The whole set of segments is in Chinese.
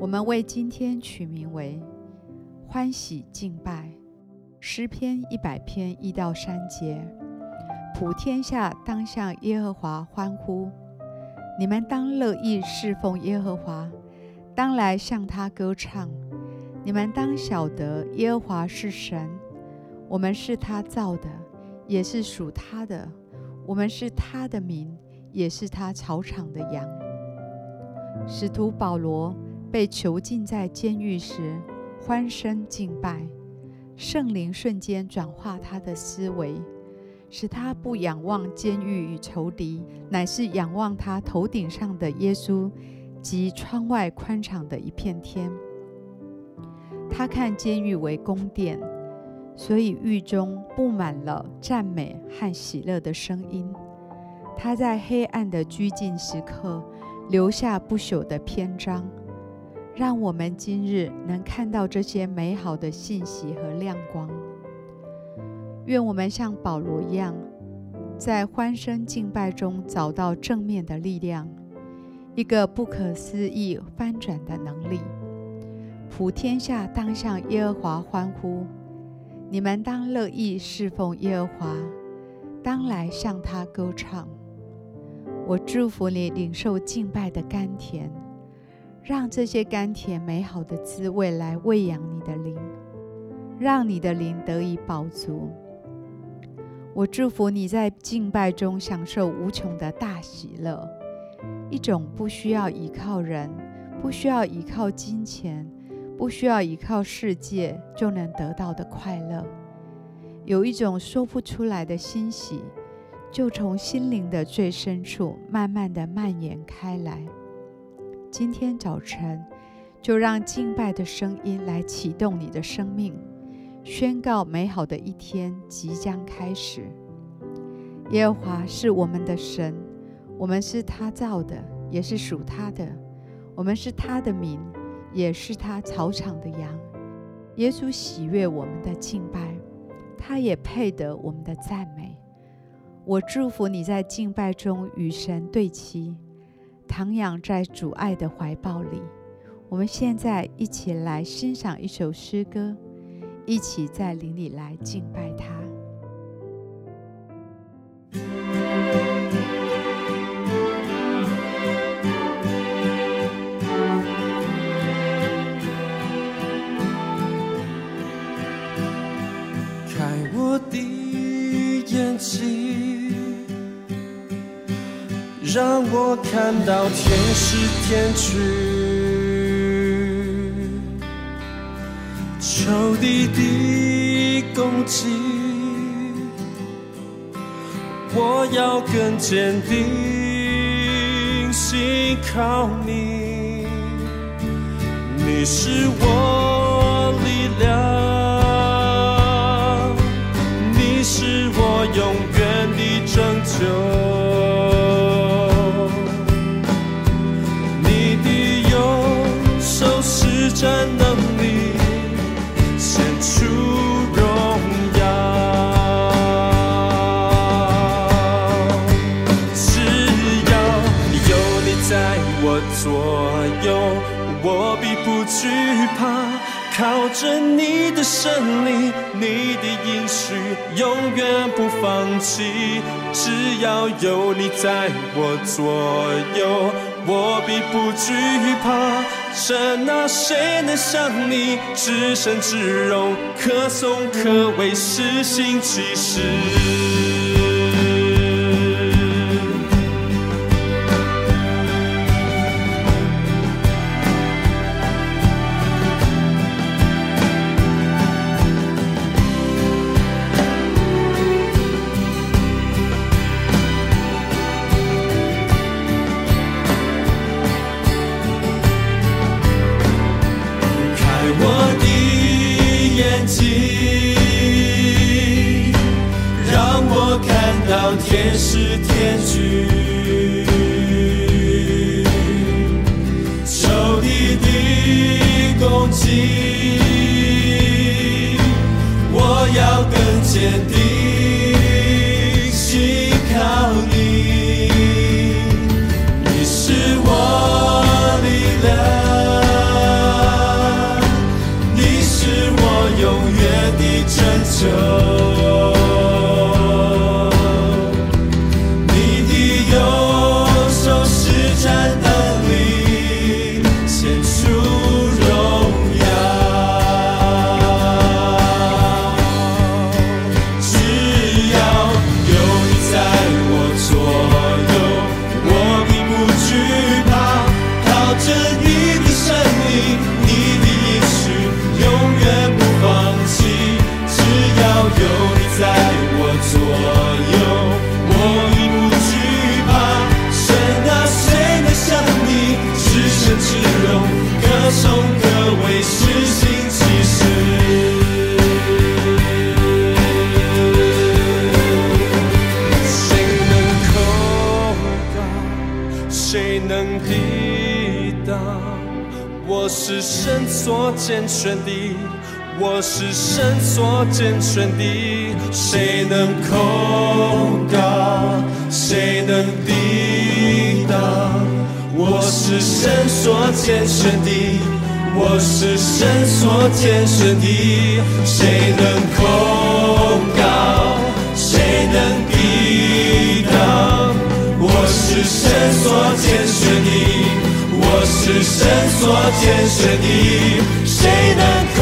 我们为今天取名为“欢喜敬拜”，诗篇一百篇一到三节。普天下当向耶和华欢呼，你们当乐意侍奉耶和华，当来向他歌唱。你们当晓得耶和华是神，我们是他造的，也是属他的。我们是他的民，也是他草场的羊。使徒保罗被囚禁在监狱时，欢声敬拜，圣灵瞬间转化他的思维。使他不仰望监狱与仇敌，乃是仰望他头顶上的耶稣及窗外宽敞的一片天。他看监狱为宫殿，所以狱中布满了赞美和喜乐的声音。他在黑暗的拘禁时刻留下不朽的篇章，让我们今日能看到这些美好的信息和亮光。愿我们像保罗一样，在欢声敬拜中找到正面的力量，一个不可思议翻转的能力。普天下当向耶和华欢呼，你们当乐意侍奉耶和华，当来向他歌唱。我祝福你领受敬拜的甘甜，让这些甘甜美好的滋味来喂养你的灵，让你的灵得以饱足。我祝福你在敬拜中享受无穷的大喜乐，一种不需要依靠人、不需要依靠金钱、不需要依靠世界就能得到的快乐，有一种说不出来的欣喜，就从心灵的最深处慢慢的蔓延开来。今天早晨，就让敬拜的声音来启动你的生命。宣告美好的一天即将开始。耶和华是我们的神，我们是他造的，也是属他的。我们是他的民，也是他草场的羊。耶稣喜悦我们的敬拜，他也配得我们的赞美。我祝福你在敬拜中与神对齐，徜徉在主爱的怀抱里。我们现在一起来欣赏一首诗歌。一起在灵里来敬拜他。开我的眼睛，让我看到天使天军。仇敌的攻击，我要更坚定，信靠你，你是我力量，你是我永远的拯救，靠着你的胜利，你的应许永远不放弃。只要有你在我左右，我必不惧怕。神啊，谁能像你至圣至荣，可颂可畏，施行奇事。我看到天使天军，仇敌的攻击，我要更坚定。谁能抵挡？我是神所拣选的，我是神所拣选的，谁能控告？谁能抵挡？我是神所拣选的，我是神所拣选的，谁能控告？是神所拣选的。我是神所拣选的，谁能控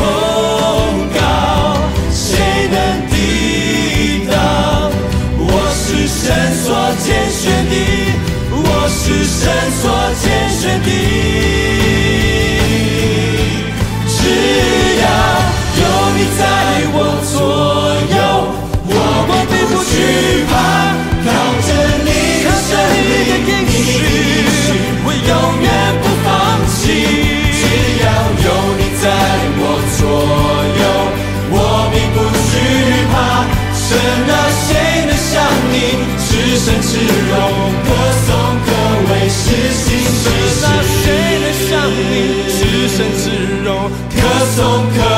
你至